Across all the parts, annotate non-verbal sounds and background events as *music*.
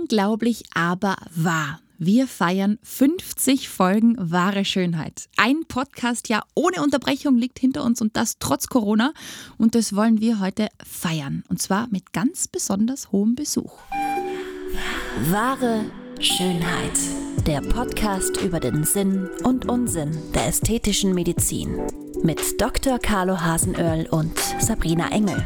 Unglaublich, aber wahr. Wir feiern 50 Folgen wahre Schönheit. Ein Podcast ja ohne Unterbrechung liegt hinter uns und das trotz Corona. Und das wollen wir heute feiern. Und zwar mit ganz besonders hohem Besuch. Wahre Schönheit. Der Podcast über den Sinn und Unsinn der ästhetischen Medizin. Mit Dr. Carlo Hasenöhrl und Sabrina Engel.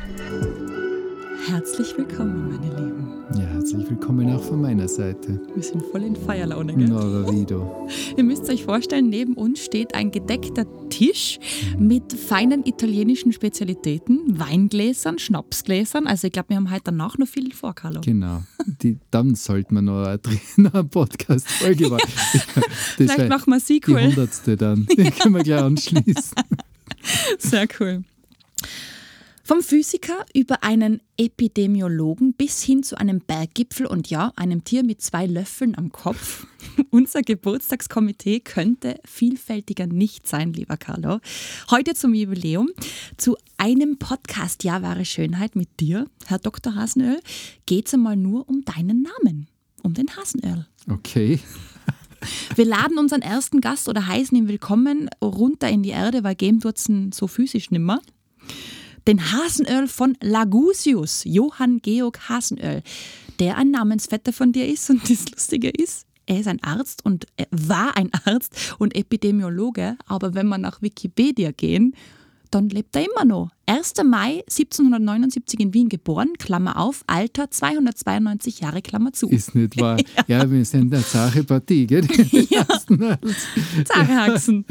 Herzlich willkommen, meine Lieben. Ja, herzlich willkommen auch von meiner Seite. Wir sind voll in Feierlaune, gell? Wie du. *laughs* Ihr müsst euch vorstellen, neben uns steht ein gedeckter Tisch mit feinen italienischen Spezialitäten, Weingläsern, Schnapsgläsern. Also ich glaube, wir haben heute danach noch viel vor, Carlo. Genau. *laughs* Die, dann sollten wir noch eine, Podcast-Folge machen. *laughs* Das Vielleicht machen wir sie Die hundertste dann. Die können wir gleich anschließen. Sehr cool. Vom Physiker über einen Epidemiologen bis hin zu einem Berggipfel und ja, einem Tier mit zwei Löffeln am Kopf. *laughs* Unser Geburtstagskomitee könnte vielfältiger nicht sein, lieber Carlo. Heute zum Jubiläum, zu einem Podcast Ja, wahre Schönheit mit dir, Herr Dr. Hasenöl, geht es einmal nur um deinen Namen, um den Hasenöl. Okay. *laughs* Wir laden unseren ersten Gast oder heißen ihn willkommen runter in die Erde, weil ihn so physisch nimmer. Den Hasenöl von Lagusius, Johann Georg Hasenöl, der ein Namensvetter von dir ist. Und *laughs* das Lustige ist, er ist ein Arzt und war ein Arzt und Epidemiologe, aber wenn wir nach Wikipedia gehen, dann lebt er immer noch. 1. Mai 1779 in Wien geboren, Klammer auf, Alter 292 Jahre, Klammer zu. Ist nicht wahr. *laughs* Ja, wir sind eine zahre Partie, gell? *laughs* Ja. Zahnhaxen.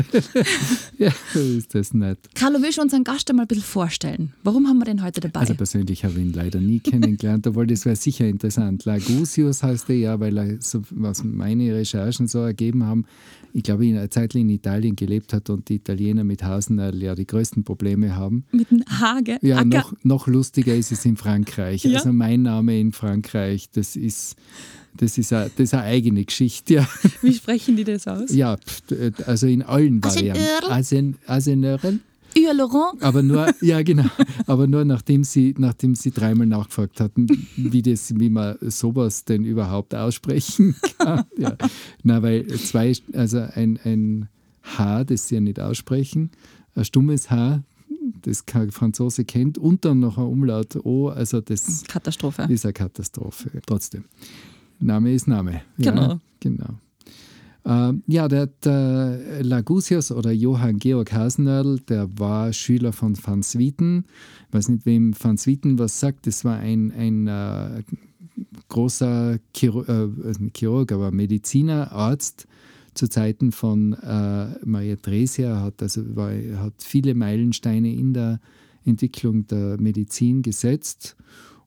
*laughs* ja, so ist das nicht. Carlo, willst du unseren Gast einmal ein bisschen vorstellen? Warum haben wir den heute dabei? Also persönlich habe ich ihn leider nie kennengelernt, obwohl das wäre sicher interessant. Lagusius heißt er ja, weil er, so, was meine Recherchen so ergeben haben, ich glaube, in einer Zeit in Italien gelebt hat und die Italiener mit Hasenöl ja die größten Probleme haben. Mit dem Hage. Ja, Acker. noch, noch lustiger ist es in Frankreich. Ja. Also mein Name in Frankreich, das ist, das ist, eine, das ist eine eigene Geschichte. Ja, *laughs* Wie sprechen die das aus? ja also in allen Asenöl. Varianten. Asen, Asenöl. Ür Laurent. Aber nur, ja genau, aber nur nachdem sie, nachdem sie dreimal nachgefragt hatten, wie, das, wie man sowas denn überhaupt aussprechen *laughs* kann. Ja. Na, weil zwei, also ein, ein H, das sie ja nicht aussprechen, ein stummes H, das kein Franzose kennt, und dann noch ein Umlaut O, also das Katastrophe. ist eine Katastrophe. Trotzdem. Name ist Name. Ja, Genau. genau. Ähm, ja, der, der Lagusius oder Johann Georg Hasenödl, der war Schüler von Van Swieten. Ich weiß nicht, wem Van Swieten was sagt. Das war ein, ein äh, großer Chiro äh, Chirurg, aber Mediziner, Arzt zu Zeiten von äh, Maria Theresia. Hat, also war, hat viele Meilensteine in der Entwicklung der Medizin gesetzt.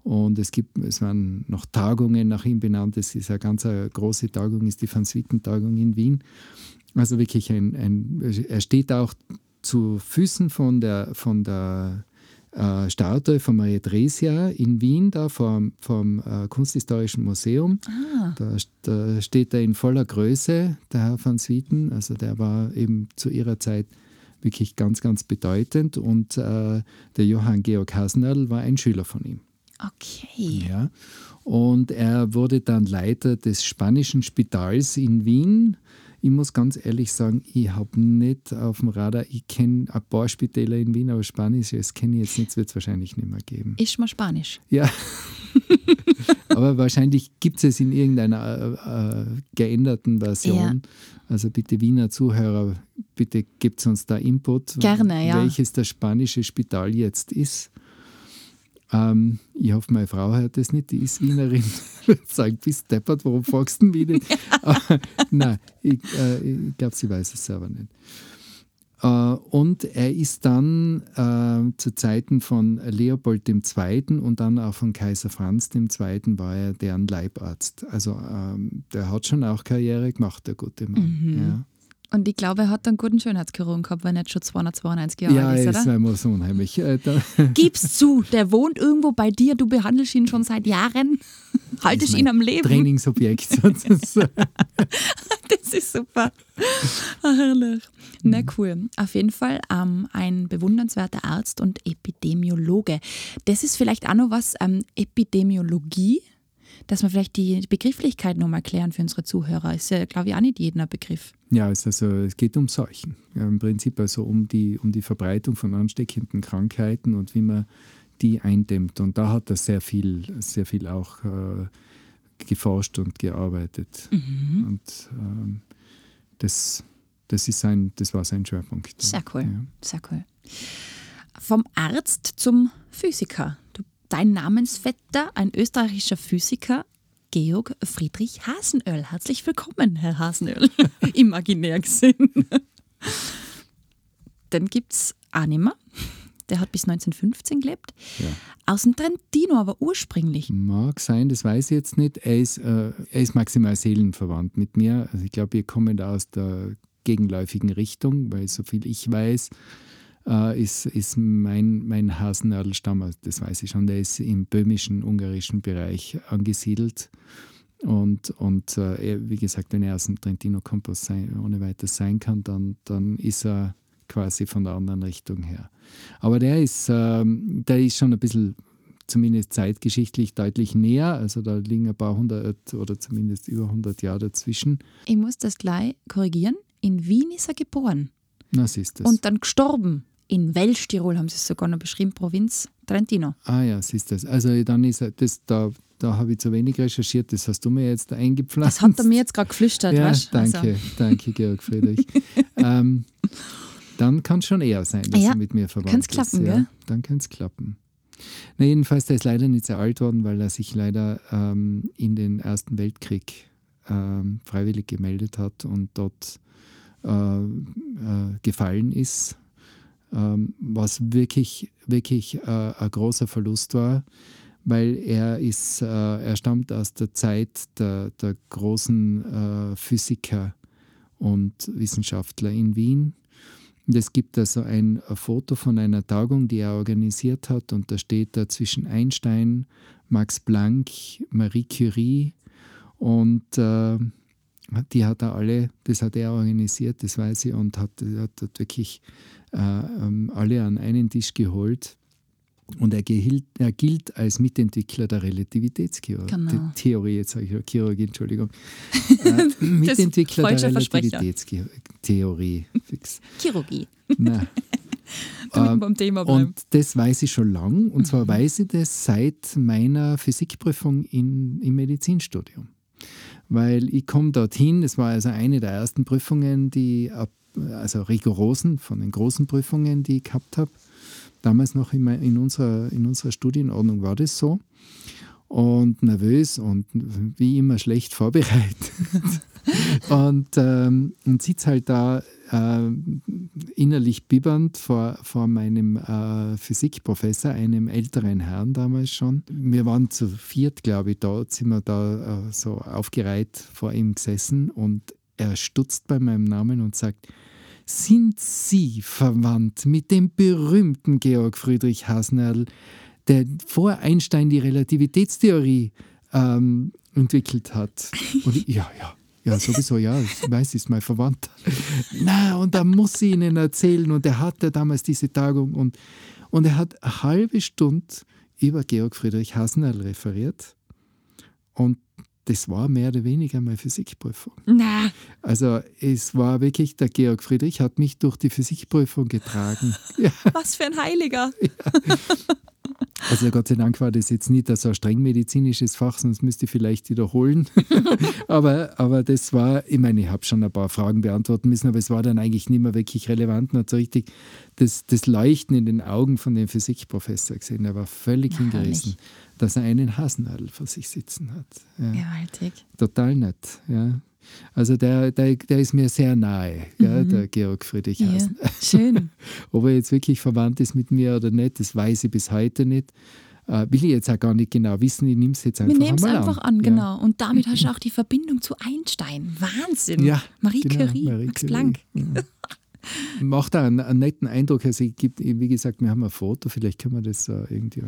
Und es gibt, es waren noch Tagungen nach ihm benannt. Es ist eine ganz eine große Tagung, ist die Van Swieten-Tagung in Wien. Also wirklich ein, ein, er steht auch zu Füßen von der, von der äh, Statue von Maria Theresia in Wien, da vom, vom äh, Kunsthistorischen Museum. Ah, Da, da steht er in voller Größe, der Herr van Swieten. Also der war eben zu ihrer Zeit wirklich ganz, ganz bedeutend. Und äh, der Johann Georg Hasenödl war ein Schüler von ihm. okay. Ja. Und er wurde dann Leiter des Spanischen Spitals in Wien. Ich muss ganz ehrlich sagen, ich habe nicht auf dem Radar, ich kenne ein paar Spitäler in Wien, aber Spanisch, das kenne ich jetzt nicht, wird es wahrscheinlich nicht mehr geben. Ist mal Spanisch. Ja. *laughs* aber wahrscheinlich gibt es es in irgendeiner äh, äh, geänderten Version. Also bitte Wiener Zuhörer, bitte gebt uns da Input, Gerne, ja. welches das spanische Spital jetzt ist. Ähm, ich hoffe, meine Frau hört das nicht, die ist Wienerin. Wird *laughs* sagen, bist deppert, warum fragst du mich nicht? *laughs* Aber, nein, ich, äh, ich glaube, sie weiß es selber nicht. Äh, und er ist dann äh, zu Zeiten von Leopold II. und dann auch von Kaiser Franz II. war er deren Leibarzt. Also ähm, der hat schon auch Karriere gemacht, der gute Mann. Mhm. Und ich glaube, er hat einen guten Schönheitschirurgen gehabt, wenn er jetzt schon 292 Ja, Jahre ja alt ist, ist oder? einmal so unheimlich. Äh, *laughs* Gib's zu, der wohnt irgendwo bei dir, du behandelst ihn schon seit Jahren. *laughs* Haltest ihn am Leben. Trainingsobjekt sozusagen. *laughs* Das ist super. Ah, herrlich. Na cool. Auf jeden Fall ähm, ein bewundernswerter Arzt und Epidemiologe. Das ist vielleicht auch noch was, ähm, Epidemiologie. Dass wir vielleicht die Begrifflichkeit nochmal klären für unsere Zuhörer. Ist ja, glaube ich, auch nicht jedem ein Begriff. Ja, es, also, es geht um Seuchen. Ja, Im Prinzip also um die, um die Verbreitung von ansteckenden Krankheiten und wie man die eindämmt. Und da hat er sehr viel, sehr viel auch äh, geforscht und gearbeitet. Mhm. Und ähm, das, das, ist sein, das war sein Schwerpunkt. Sehr cool. Ja. Sehr cool. Vom Arzt zum Physiker. Dein Namensvetter, ein österreichischer Physiker, Georg Friedrich Hasenöll. Herzlich willkommen, Herr Hasenöll. *laughs* Imaginär gesehen. Dann gibt es Anima. Der hat bis 1915 gelebt. Ja. Aus dem Trentino, aber ursprünglich. Mag sein, das weiß ich jetzt nicht. Er ist, äh, er ist maximal seelenverwandt mit mir. Also ich glaube, wir kommen da aus der gegenläufigen Richtung, weil so viel ich weiß, äh, ist, ist mein, mein Hasennadelstamm, also das weiß ich schon, der ist im böhmischen, ungarischen Bereich angesiedelt. Und, und äh, wie gesagt, wenn er aus dem Trentino Kompass sein, ohne weiteres sein kann, dann, dann ist er quasi von der anderen Richtung her. Aber der ist, ähm, der ist schon ein bisschen, zumindest zeitgeschichtlich, deutlich näher. Also da liegen ein paar hundert oder zumindest über 100 Jahre dazwischen. Ich muss das gleich korrigieren. In Wien ist er geboren Na, siehst du und dann gestorben. In Welschtirol haben sie es sogar noch beschrieben, Provinz Trentino. Ah ja, siehst du. Also dann ist das, da, da habe ich zu wenig recherchiert, das hast du mir jetzt eingepflanzt. Das hat er mir jetzt gerade geflüstert, Ja, weißt du? danke, Also, danke, Georg Friedrich. *laughs* ähm, dann kann es schon eher sein, dass Ja, er mit mir verwandt kann's ist. klappen, ja. gell? Dann kann es klappen. Na, jedenfalls, der ist leider nicht sehr alt worden, weil er sich leider ähm, in den Ersten Weltkrieg ähm, freiwillig gemeldet hat und dort äh, äh, gefallen ist, ähm, was wirklich, wirklich äh, ein großer Verlust war, weil er ist, äh, er stammt aus der Zeit der, der großen äh, Physiker und Wissenschaftler in Wien. Und es gibt also ein, ein Foto von einer Tagung, die er organisiert hat, und da steht da zwischen Einstein, Max Planck, Marie Curie und äh, die hat er alle, das hat er organisiert, das weiß ich, und hat, hat dort wirklich alle an einen Tisch geholt. Und er, gilt, er gilt als Mitentwickler der Relativitätstheorie. Genau. Theorie, jetzt sage ich ja Chirurgie, Entschuldigung. *laughs* Äh, Mitentwickler der. Relativitätstheorie. Chirurgie. Na, *laughs* Damit Ähm, beim Thema bleiben. und das weiß ich schon lang. Und zwar weiß ich das seit meiner Physikprüfung in, im Medizinstudium. Weil ich komme dorthin, das war also eine der ersten Prüfungen, die, ab- also rigorosen, von den großen Prüfungen, die ich gehabt habe. Damals noch in, in, unserer, in unserer Studienordnung war das so. Und nervös und wie immer schlecht vorbereitet. *laughs* und, ähm, und sitze halt da äh, innerlich bibbernd vor, vor meinem äh, Physikprofessor, einem älteren Herrn damals schon. Wir waren zu viert, glaube ich, dort sind wir da äh, so aufgereiht vor ihm gesessen und er stutzt bei meinem Namen und sagt, sind Sie verwandt mit dem berühmten Georg Friedrich Hasnadl, der vor Einstein die Relativitätstheorie ähm, entwickelt hat? Und *laughs* ja, ja. Ja, sowieso, ja, ich weiß, ist mein Verwandter. Na, und da muss ich Ihnen erzählen. Und er hatte damals diese Tagung und, und er hat eine halbe Stunde über Georg Friedrich Hasnadl referiert. Und das war mehr oder weniger meine Physikprüfung. Na, Also es war wirklich, der Georg Friedrich hat mich durch die Physikprüfung getragen. Ja, *laughs* was für ein Heiliger. Also Gott sei Dank war das jetzt nicht so ein streng medizinisches Fach, sonst müsste ich vielleicht wiederholen. *laughs* aber, aber das war, ich meine, ich habe schon ein paar Fragen beantworten müssen, aber es war dann eigentlich nicht mehr wirklich relevant. Man hat so richtig das, das Leuchten in den Augen von dem Physikprofessor gesehen. Er war völlig Ja, hingerissen, dass er einen Hasenadel vor sich sitzen hat. Ja. Gewaltig. total nett. Ja. Also der, der, der ist mir sehr nahe, ja, der Georg Friedrich Ja, Hasen. schön. *laughs* Ob er jetzt wirklich verwandt ist mit mir oder nicht, das weiß ich bis heute nicht. Äh, will ich jetzt auch gar nicht genau wissen, ich nehme es jetzt einfach Wir nehmen es einfach an. an, genau. Und damit hast du *laughs* auch die Verbindung zu Einstein. Wahnsinn. Ja, Marie genau, Curie, Marie Max Curie. Planck. Ja. Macht auch einen, einen netten Eindruck. Also ich gibt, wie gesagt, wir haben ein Foto, vielleicht können wir das äh, irgendwie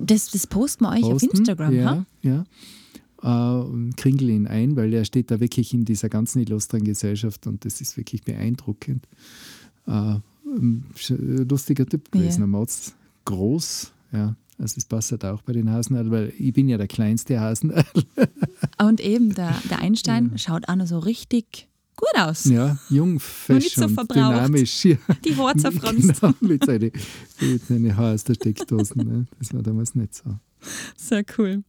Das, das posten wir euch auf posten. Instagram, ja, ja. Äh, und kringel ihn ein, weil er steht da wirklich in dieser ganzen illustren Gesellschaft und das ist wirklich beeindruckend. Äh, lustiger Typ gewesen, Ja. ein Mords, groß, ja, Also es passt halt auch bei den Hasenöl, weil ich bin ja der kleinste Hasenöl. *laughs* Und eben, der, der *laughs* Einstein schaut auch noch so richtig gut aus. Ja, jung, fesch so und verbraucht. dynamisch. Ja. Die Haare *laughs* zerfranst. Genau, mit seinen seine Haare aus der Steckdose. Ne? Das war damals nicht so. Sehr cool.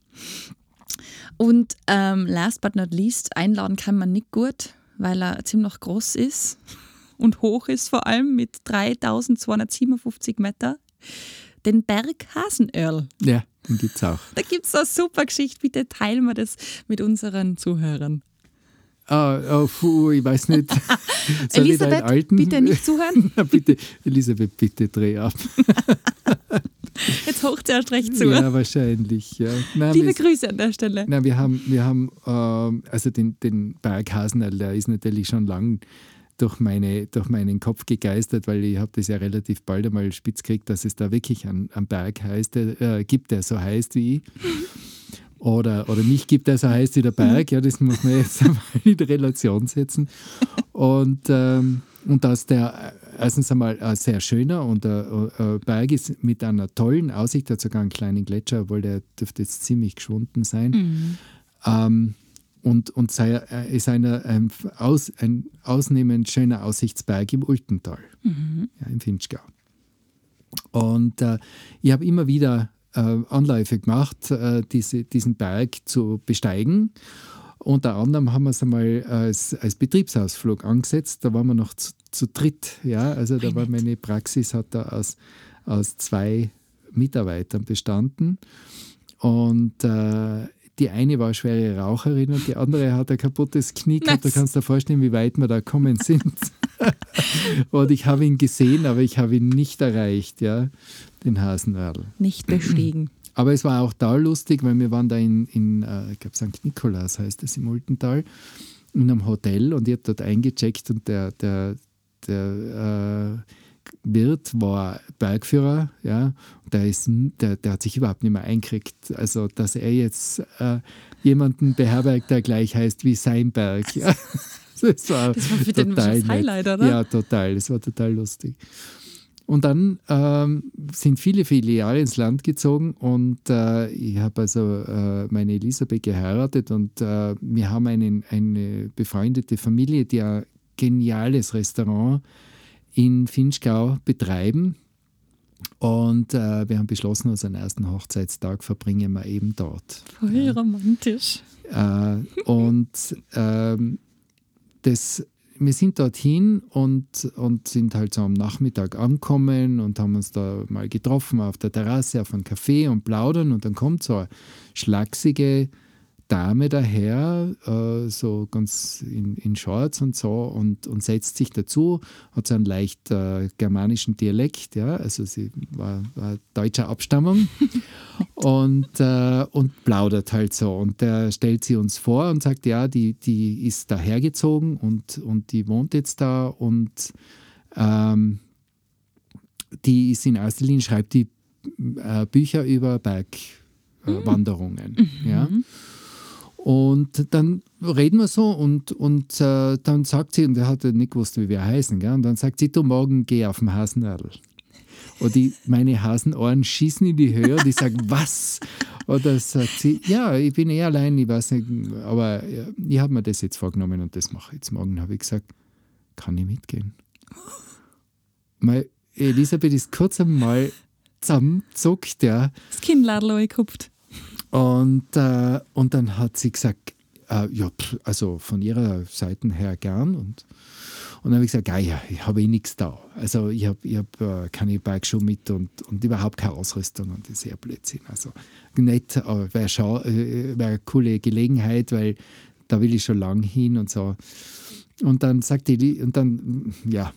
Und ähm, last but not least, einladen kann man nicht gut, weil er ziemlich groß ist *laughs* und hoch ist vor allem mit 3257 Meter. Den Berg Hasenöhrl. Ja, den gibt es auch. Da gibt es eine super Geschichte. Bitte teilen wir das mit unseren Zuhörern. Ah, oh, puh, ich weiß nicht. *laughs* Soll Elisabeth, bitte nicht zuhören. *laughs* Bitte, Elisabeth, bitte dreh ab. *laughs* Jetzt hocht sie erst recht zu. Ja, wahrscheinlich. Ja. Nein, Liebe Grüße an der Stelle. Nein, wir haben, wir haben ähm, also den, den Berg Hasenal, der ist natürlich schon lang durch, meine, durch meinen Kopf gegeistert, weil ich habe das ja relativ bald einmal spitz gekriegt, dass es da wirklich einen, einen Berg heißt, der, äh, gibt, der so heißt wie ich. Oder, oder mich gibt, der so heißt wie der Berg. Ja, das muss man jetzt *laughs* einmal in Relation setzen. Und, ähm, und dass der erstens einmal ein sehr schöner und äh, äh, Berg ist mit einer tollen Aussicht, hat sogar einen kleinen Gletscher, obwohl der dürfte jetzt ziemlich geschwunden sein. Ähm, und, und sei, äh, ist eine, ein, aus, ein ausnehmend schöner Aussichtsberg im Ultental, ja, im Finchgau. Und äh, ich habe immer wieder äh, Anläufe gemacht, äh, diese, diesen Berg zu besteigen. Unter anderem haben wir es einmal als, als Betriebsausflug angesetzt. Da waren wir noch zu, zu dritt. Ja? Also da war meine Praxis hat da aus, aus zwei Mitarbeitern bestanden. Und äh, die eine war schwere Raucherin und die andere hat ein kaputtes Knie gehabt. Nice. Da kannst du dir vorstellen, wie weit wir da gekommen *laughs* sind. und ich habe ihn gesehen, aber ich habe ihn nicht erreicht, ja, den Hasenradl. Nicht bestiegen. *clears throat* Aber es war auch da lustig, weil wir waren da in, in äh, ich glaube St. Nikolaus heißt es im Ultental, in einem Hotel und ich habe dort eingecheckt und der, der, der äh, Wirt war Bergführer, ja, der, ist, der, der hat sich überhaupt nicht mehr einkriegt. Also, dass er jetzt äh, jemanden beherbergt, der gleich heißt wie sein Berg. Ja. *laughs* Das war, Das war für den total das. Highlight, oder? Ja, total. Das war total lustig. Und dann ähm, sind viele, viele Jahre ins Land gezogen und äh, ich habe also äh, meine Elisabeth geheiratet und äh, wir haben einen, eine befreundete Familie, die ein geniales Restaurant in Finchgau betreiben. Und äh, wir haben beschlossen, unseren ersten Hochzeitstag verbringen wir eben dort. Voll romantisch. Äh, und ähm, das, wir sind dorthin und, und sind halt so am Nachmittag angekommen und haben uns da mal getroffen auf der Terrasse auf einem Café und plaudern und dann kommt so eine schlachsige Dame daher, äh, so ganz in, in Shorts und so und, und setzt sich dazu, hat so einen leicht äh, germanischen Dialekt, ja, also sie war, war deutscher Abstammung *laughs* und, äh, und plaudert halt so. Und der stellt sie uns vor und sagt, ja, die, die ist dahergezogen und, und die wohnt jetzt da und ähm, die ist in erster Linie, schreibt die äh, Bücher über Bergwanderungen. Ja. Und dann reden wir so und, und äh, dann sagt sie, und er hat ja nicht gewusst, wie wir heißen, gell? und dann sagt sie, du morgen geh auf den Hasenradl. Und die, meine Hasenohren schießen in die Höhe und ich sage, *laughs* was? Oder sagt sie, ja, ich bin eh allein, ich weiß nicht, aber ich habe mir das jetzt vorgenommen und das mache ich jetzt morgen. habe ich gesagt, kann ich mitgehen? Meine Elisabeth ist kurz einmal zusammenzuckt, ja. Das Kinnladel gekupft. Und, äh, und dann hat sie gesagt, äh, ja, pff, also von ihrer Seite her gern. Und, und dann habe ich gesagt, ja, ja, ich habe eh nichts da. Also ich habe ich hab, äh, keine Bikeschuhe mit und, und überhaupt keine Ausrüstung und das ist eher Blödsinn. Also nett, aber wäre schon äh, wär eine coole Gelegenheit, weil da will ich schon lang hin und so. Und dann sagt die, und dann, ja,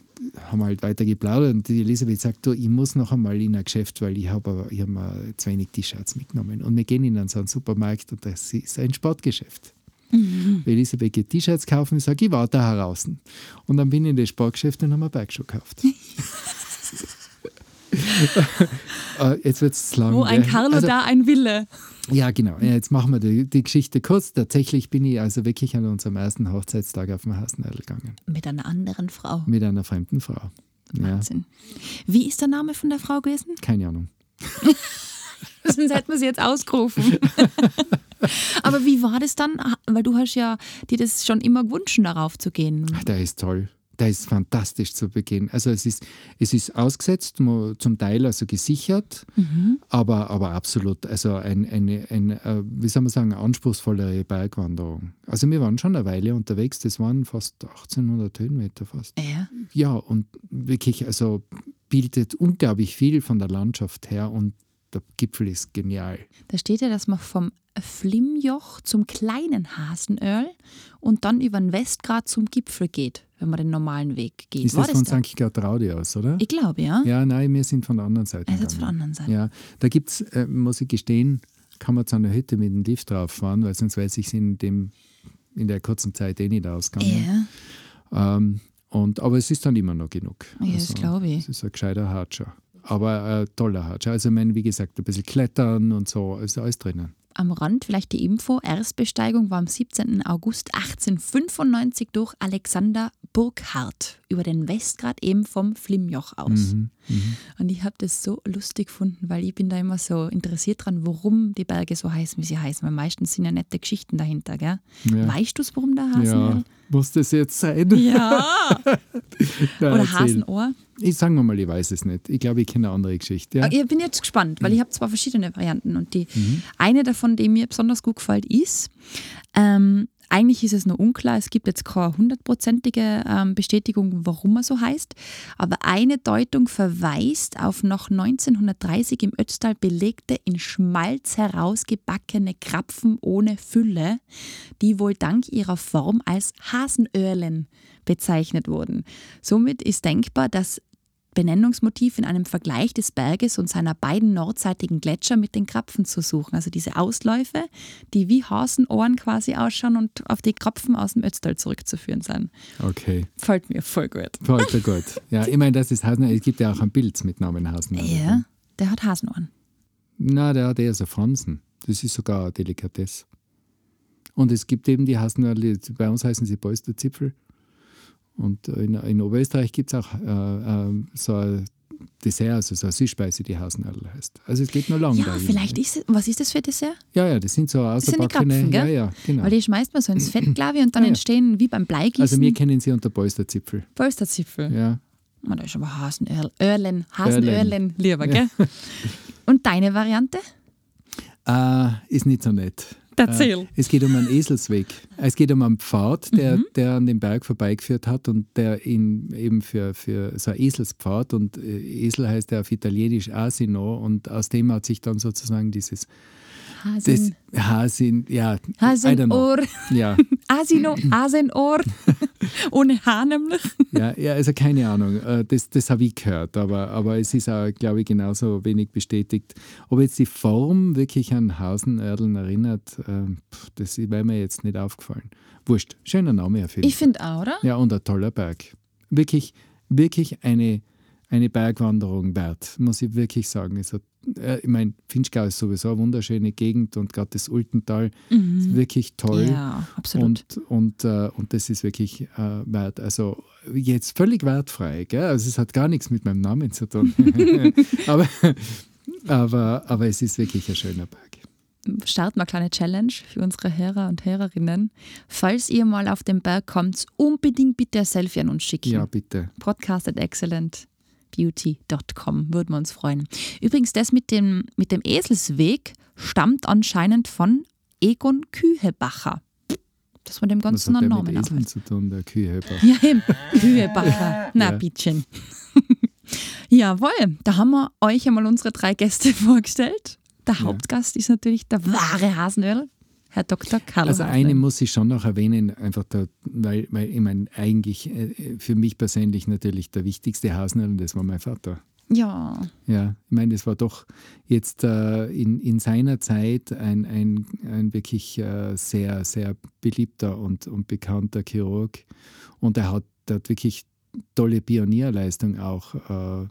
haben wir halt weiter geplaudert und die Elisabeth sagt, du, ich muss noch einmal in ein Geschäft, weil ich habe ich hab mir zu wenig T-Shirts mitgenommen. Und wir gehen in so einen Supermarkt und das ist ein Sportgeschäft. Die Elisabeth geht T-Shirts kaufen, ich sage, ich warte da draußen. Und dann bin ich in das Sportgeschäft und habe mir Bergschuhe gekauft. *laughs* *laughs* Äh, Jetzt wird es lang. Wo ein? Carlo, Also- da ein Wille. ja, genau. Ja, Jetzt machen wir die, die Geschichte kurz. Tatsächlich bin ich also wirklich an unserem ersten Hochzeitstag auf den Hasenöl gegangen. Mit einer anderen Frau. Mit einer fremden Frau. Ja, Wahnsinn. Wie ist der Name von der Frau gewesen? keine Ahnung. *laughs* sonst hätten wir sie jetzt ausgerufen. *laughs* Aber wie war das dann? Weil du hast ja dir das schon immer gewünscht, darauf zu gehen. Ach, der ist toll. Der ist fantastisch zu Beginn. Also es ist, es ist ausgesetzt, zum Teil also gesichert, mhm. aber, aber absolut, also ein, eine, ein, äh, wie soll man sagen, anspruchsvollere Bergwanderung. Also wir waren schon eine Weile unterwegs, das waren fast 1800 Höhenmeter fast. Ja. Ja, und wirklich, also bildet unglaublich viel von der Landschaft her und der Gipfel ist genial. Da steht ja, dass man vom Flimjoch zum kleinen Hasenöl und dann über den Westgrad zum Gipfel geht, wenn man den normalen Weg geht. Ist War das, das von St. Gertraudi aus, oder? Ich glaube, ja. Ja, nein, wir sind von der anderen Seite. Also von der anderen Seite. Ja, da gibt es, äh, muss ich gestehen, kann man zu einer Hütte mit dem Lift drauf fahren, weil sonst weiß ich in, dem, in der kurzen Zeit eh nicht ausgegangen. Ja. Ähm, und, aber es ist dann immer noch genug. Ja, das also, glaube ich. Es ist ein gescheiter Hatscher. Aber ein toller Hatscher. Also, ich wie gesagt, ein bisschen klettern und so, ist alles drinnen am Rand vielleicht die Info. Erstbesteigung war am 17. August 1895 durch Alexander Burkhardt über den Westgrad eben vom Flimjoch aus. Mhm, mh. Und ich habe das so lustig gefunden, weil ich bin da immer so interessiert dran, warum die Berge so heißen, wie sie heißen. Weil meistens sind ja nette Geschichten dahinter. Gell? Ja. Weißt du es, warum der Hasen? Ja, muss das jetzt sein? Ja. *laughs* Oder erzähl. Hasenohr? Ich sage mal, ich weiß es nicht. Ich glaube, ich kenne eine andere Geschichte. Ja? Ich bin jetzt gespannt, weil ich habe zwei verschiedene Varianten und die mhm. eine davon, die mir besonders gut gefällt, ist, ähm, eigentlich ist es noch unklar, es gibt jetzt keine hundertprozentige ähm, Bestätigung, warum er so heißt, aber eine Deutung verweist auf noch 1930 im Ötztal belegte, in Schmalz herausgebackene Krapfen ohne Fülle, die wohl dank ihrer Form als Hasenöhrlen bezeichnet wurden. Somit ist denkbar, dass Benennungsmotiv in einem Vergleich des Berges und seiner beiden nordseitigen Gletscher mit den Krapfen zu suchen. Also diese Ausläufe, die wie Hasenohren quasi ausschauen und auf die Krapfen aus dem Ötztal zurückzuführen sind. Okay. Fällt mir voll gut. Fällt mir gut. Ja, *laughs* ich meine, das ist Hasenohren. Es gibt ja auch ein Bild mit Namen Hasenohren. Ja, der hat Hasenohren. Na, der hat eher so Fransen. Das ist sogar eine Delikatesse. Und es gibt eben die Hasenohren, bei uns heißen sie Polsterzipfel. Und in, in Oberösterreich gibt es auch äh, äh, so ein Dessert, also so eine Süßspeise, die Hasenadel heißt. Also es geht nur lang. Ja, dahin. vielleicht ist es, was ist das für Dessert? Ja, ja, das sind so ausgebackene. Krapfen, ja, ja, genau. Weil die schmeißt man so ins Fett, *clears throat* glaube ich, und dann ja, entstehen wie beim Bleigießen. Also wir kennen sie unter Polsterzipfel. Polsterzipfel. Ja. Man, da ist aber Hasenöhrlen, Hasenöhrlen lieber, gell? *laughs* Und deine Variante? Uh, ist nicht so nett. *laughs* Erzähl. Äh, es geht um einen Eselsweg. Es geht um einen Pfad, der, mhm. der an den Berg vorbeigeführt hat und der ihn eben für, für so ein Eselspfad und äh, Esel heißt ja auf Italienisch Asino und aus dem hat sich dann sozusagen dieses Hasen. Das Hasen, ja. Hasenohr. Ja. *laughs* Asino, Hasenohr. *laughs* Ohne Haar nämlich. ja, ja, also keine Ahnung. Äh, das, das habe ich gehört, aber, aber es ist auch, glaube ich, genauso wenig bestätigt. Ob jetzt die Form wirklich an Hasenördeln erinnert, äh, das wäre mir jetzt nicht aufgefallen. Wurscht, schöner Name auf jeden Ich finde auch, oder? Ja, und ein toller Berg. Wirklich, wirklich eine eine Bergwanderung wert, muss ich wirklich sagen. Es hat, äh, ich meine, Finchgau ist sowieso eine wunderschöne Gegend und gerade das Ultental mhm. ist wirklich toll. Ja, absolut. Und, und, äh, und das ist wirklich äh, wert. Also jetzt völlig wertfrei. Gell? Also es hat gar nichts mit meinem Namen zu tun. *laughs* *laughs* aber, aber, aber es ist wirklich ein schöner Berg starten wir eine kleine Challenge für unsere Hörer und Hörerinnen. Falls ihr mal auf den Berg kommt, unbedingt bitte ein Selfie an uns schicken. Ja, bitte. Podcast at excellent beauty.com. Würden wir uns freuen. Übrigens, das mit dem, mit dem Eselsweg stammt anscheinend von Egon Kühebacher. Das von dem ganzen Was hat Namen mit Eseln zu tun, der Kühebacher. *laughs* Ja, eben. Kühebacher. *laughs* Na, ja. bittchen. *laughs* Jawohl, da haben wir euch einmal unsere drei Gäste vorgestellt. Der Hauptgast ist natürlich der wahre Hasenöl, Herr Dr. Karl. Also eine muss ich schon noch erwähnen, einfach da, weil, weil ich meine, eigentlich äh, für mich persönlich natürlich der wichtigste Hasenöl und das war mein Vater. Ja. Ja, ich meine, das war doch jetzt äh, in, in seiner Zeit ein, ein, ein wirklich äh, sehr, sehr beliebter und, und bekannter Chirurg. Und er hat, hat wirklich tolle Pionierleistung auch äh,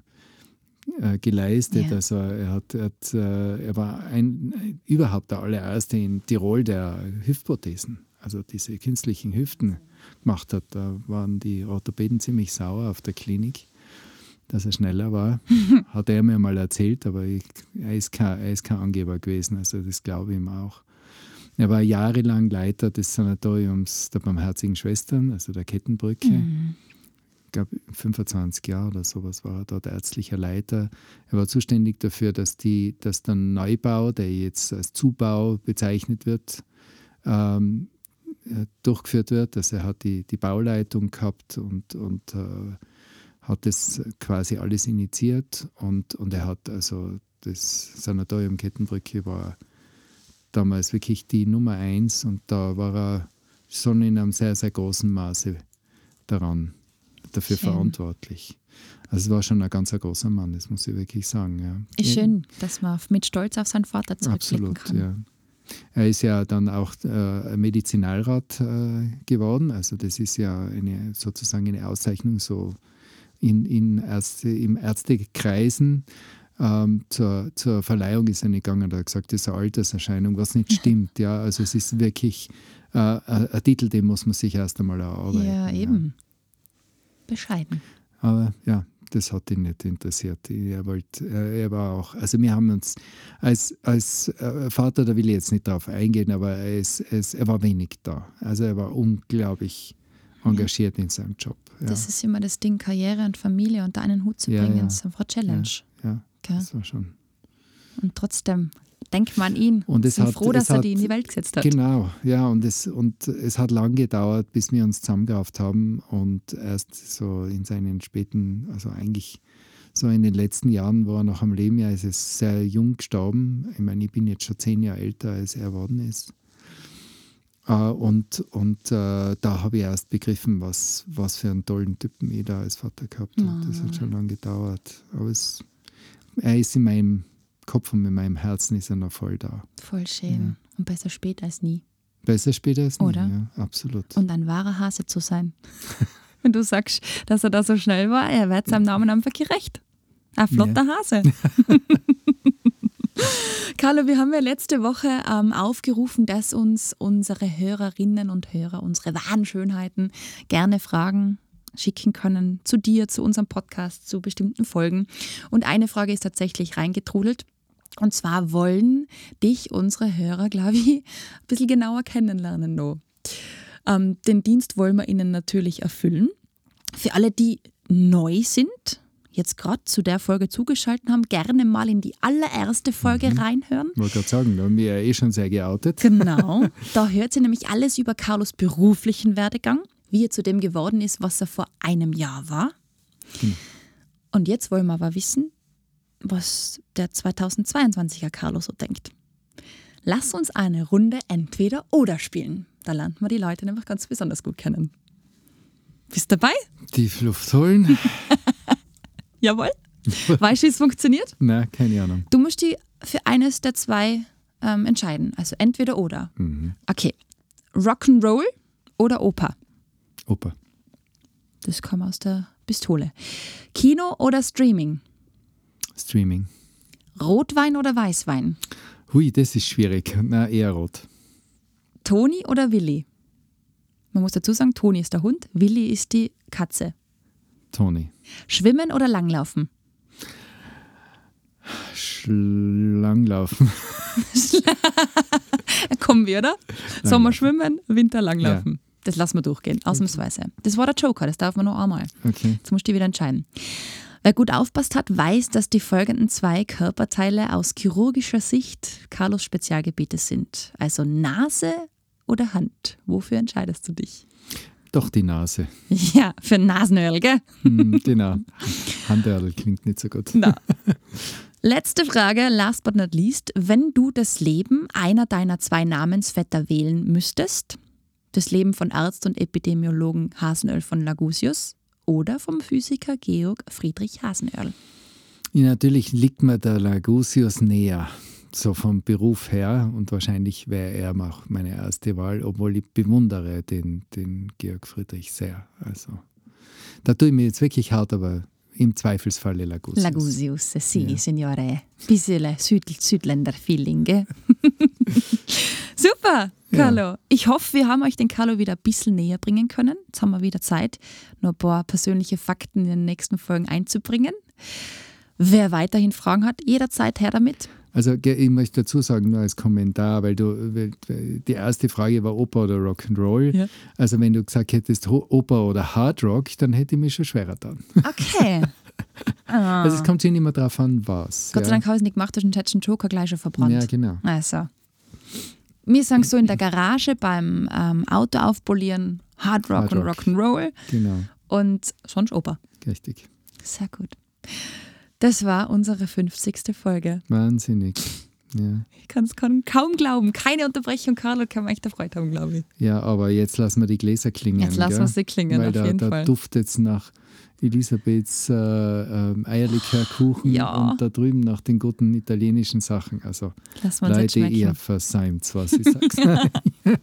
äh, geleistet. Ja. Also er, hat, er, hat, äh, er war ein, überhaupt der allererste in Tirol, der Hüftprothesen, also diese künstlichen Hüften gemacht hat. Da waren die Orthopäden ziemlich sauer auf der Klinik. dass er schneller war. *laughs* Hat er mir mal erzählt, aber ich, er, ist kein, er ist kein Angeber gewesen, also das glaube ich ihm auch. Er war jahrelang Leiter des Sanatoriums der Barmherzigen Schwestern, also der Kettenbrücke. Mhm. Ich glaube, 25 Jahre oder sowas war er dort ärztlicher Leiter. Er war zuständig dafür, dass, die, dass der Neubau, der jetzt als Zubau bezeichnet wird, ähm, äh, durchgeführt wird. Also er hat die, die Bauleitung gehabt und, und äh, hat das quasi alles initiiert und, und er hat also das Sanatorium Kettenbrücke war damals wirklich die Nummer eins und da war er schon in einem sehr, sehr großen Maße daran, dafür Schön. verantwortlich. Also es war schon ein ganz ein großer Mann, das muss ich wirklich sagen. Ja. Ist schön, dass man mit Stolz auf seinen Vater zurückblicken Absolut, kann. ja. Er ist ja dann auch äh, Medizinalrat äh, geworden. Also das ist ja eine, sozusagen eine Auszeichnung so in, in Ärzte, im Ärztekreisen. Ähm, zur, zur Verleihung ist er gegangen. Da hat gesagt, das ist eine Alterserscheinung, was nicht *laughs* stimmt. ja, also es ist wirklich äh, ein ein Titel, den muss man sich erst einmal erarbeiten. Ja, eben. Bescheiden. Aber ja, das hat ihn nicht interessiert. Er, wollte, er, er war auch, also wir haben uns als, als äh, Vater, da will ich jetzt nicht drauf eingehen, aber er, ist, er, ist, er war wenig da. Also er war unglaublich engagiert in seinem Job. Ja, Das ist immer das Ding, Karriere und Familie unter einen Hut zu Ja, bringen, ja. ist einfach eine Challenge. ja Gell? das war schon. Und trotzdem, denkt man an ihn. Und es sind hat- froh, es dass er hat- die in die Welt gesetzt hat. Genau, ja, und es, und es hat lang gedauert, bis wir uns zusammengerafft haben und erst so in seinen späten, also eigentlich so in den letzten Jahren, wo er noch am Leben ja ist, ist sehr jung gestorben. Ich meine, ich bin jetzt schon zehn Jahre älter, als er geworden ist. Äh, und und äh, da habe ich erst begriffen, was, was für einen tollen Typen ich da als Vater gehabt habe. Das hat schon lange gedauert. Aber es, er ist in meinem Kopf und in meinem Herzen ist er noch voll da. Voll schön. Und besser spät als nie. Besser später als nie, Oder? ja, absolut. Und ein wahrer Hase zu sein. *laughs* Wenn du sagst, dass er da so schnell war, er wird seinem Namen einfach gerecht. Ein flotter Hase. *laughs* Carlo, wir haben ja letzte Woche ähm, aufgerufen, dass uns unsere Hörerinnen und Hörer unsere wahren Schönheiten gerne Fragen schicken können zu dir, zu unserem Podcast, zu bestimmten Folgen. Und eine Frage ist tatsächlich reingetrudelt. Und zwar wollen dich unsere Hörer, glaube ich, ein bisschen genauer kennenlernen noch. Ähm, den Dienst wollen wir Ihnen natürlich erfüllen. Für alle, die neu sind, jetzt gerade zu der Folge zugeschaltet haben, gerne mal in die allererste Folge reinhören. Ich wollte gerade sagen, da haben wir ja eh schon sehr geoutet. Genau, *laughs* da hört sie nämlich alles über Carlos beruflichen Werdegang, wie er zu dem geworden ist, was er vor einem Jahr war. Und jetzt wollen wir aber wissen, was der 2022er Carlos so denkt. Lass uns eine Runde entweder oder spielen. Da lernen wir die Leute nämlich ganz besonders gut kennen. Bist du dabei? Tief Luft holen? *laughs* Jawohl. Weißt du, wie es funktioniert? Na, keine Ahnung. Du musst dich für eines der zwei ähm, entscheiden. Also entweder oder. Mhm. Okay. Rock'n'Roll oder Oper? Opa. Das kam aus der Pistole. Kino oder Streaming? Streaming. Rotwein oder Weißwein? Hui, das ist schwierig. Na, eher rot. Toni oder Willi? Man muss dazu sagen, Toni ist der Hund, Willi ist die Katze. Toni. Schwimmen oder Langlaufen? Schlanglaufen. *laughs* Kommen wir, oder? Sommer schwimmen, Winter Langlaufen. Das lassen wir durchgehen, ausnahmsweise. Das war der Joker, das darf man noch einmal. Okay. Jetzt musst du dich wieder entscheiden. Wer gut aufpasst hat, weiß, dass die folgenden zwei Körperteile aus chirurgischer Sicht Carlos Spezialgebiete sind. Also Nase oder Hand. Wofür entscheidest du dich? Doch die Nase. *laughs* Ja, für Nasenöl, gell? Hm, *laughs* genau. Handörl klingt nicht so gut. Na. *laughs* Letzte Frage, last but not least. Wenn du das Leben einer deiner zwei Namensvetter wählen müsstest, das Leben von Arzt und Epidemiologen Hasenöl von Lagusius oder vom Physiker Georg Friedrich Hasenöl? Ja, natürlich liegt mir der Lagusius näher, so vom Beruf her. Und wahrscheinlich wäre er auch meine erste Wahl, obwohl ich bewundere den, den Georg Friedrich sehr. Also, da tue ich mir jetzt wirklich hart, aber im Zweifelsfalle Lagusius. Lagusius, sì, Ja. signore. Bisschen Süd Südländer-Feeling? *laughs* Super, Carlo. Ich hoffe, wir haben euch den Carlo wieder ein bisschen näher bringen können. Jetzt haben wir wieder Zeit, noch ein paar persönliche Fakten in den nächsten Folgen einzubringen. Wer weiterhin Fragen hat, jederzeit her damit. Also ich möchte dazu sagen, nur als Kommentar, weil du die erste Frage war Oper oder Rock'n'Roll. Ja. Also wenn du gesagt hättest Oper oder Hard Rock, dann hätte ich mich schon schwerer dann. Okay. *laughs* Ah. Also es kommt sich nicht mehr drauf an, was. Gott sei Dank habe ich es nicht gemacht, du hast den Joker gleich schon verbrannt. Ja, genau. Also. Wir sagen so in der Garage beim ähm, Auto aufpolieren Hard Rock Hard und Rock'n'Roll. Genau. Und sonst Oper. Richtig. Sehr gut. Das war unsere 50. Folge. Wahnsinnig. Ja. Ich kann es kaum glauben. Keine Unterbrechung, Carlo, kann man echt erfreut haben, glaube ich. Ja, aber jetzt lassen wir die Gläser klingen. Jetzt lassen wir sie klingen, Weil auf da, jeden da Fall. duftet es nach Elisabeths äh, äh, Eierlikörkuchen Ja. und da drüben nach den guten italienischen Sachen. Also wir Leute, ihr versäumt was ich sag's. *laughs* *laughs* Wir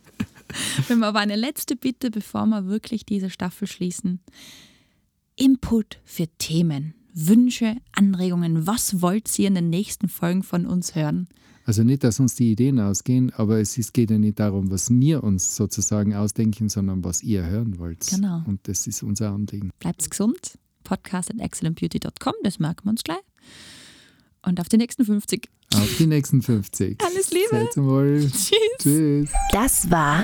haben aber eine letzte Bitte, bevor wir wirklich diese Staffel schließen. Input für Themen, Wünsche, Anregungen. Was wollt ihr in den nächsten Folgen von uns hören? Also nicht, dass uns die Ideen ausgehen, aber es ist, geht ja nicht darum, was wir uns sozusagen ausdenken, sondern was ihr hören wollt. Genau. Und das ist unser Anliegen. Bleibt gesund. Podcast at excellentbeauty.com, das merken wir uns gleich. Und auf die nächsten 50. Auf die nächsten 50. Alles Liebe. Seid wohl. Tschüss. Tschüss. Das war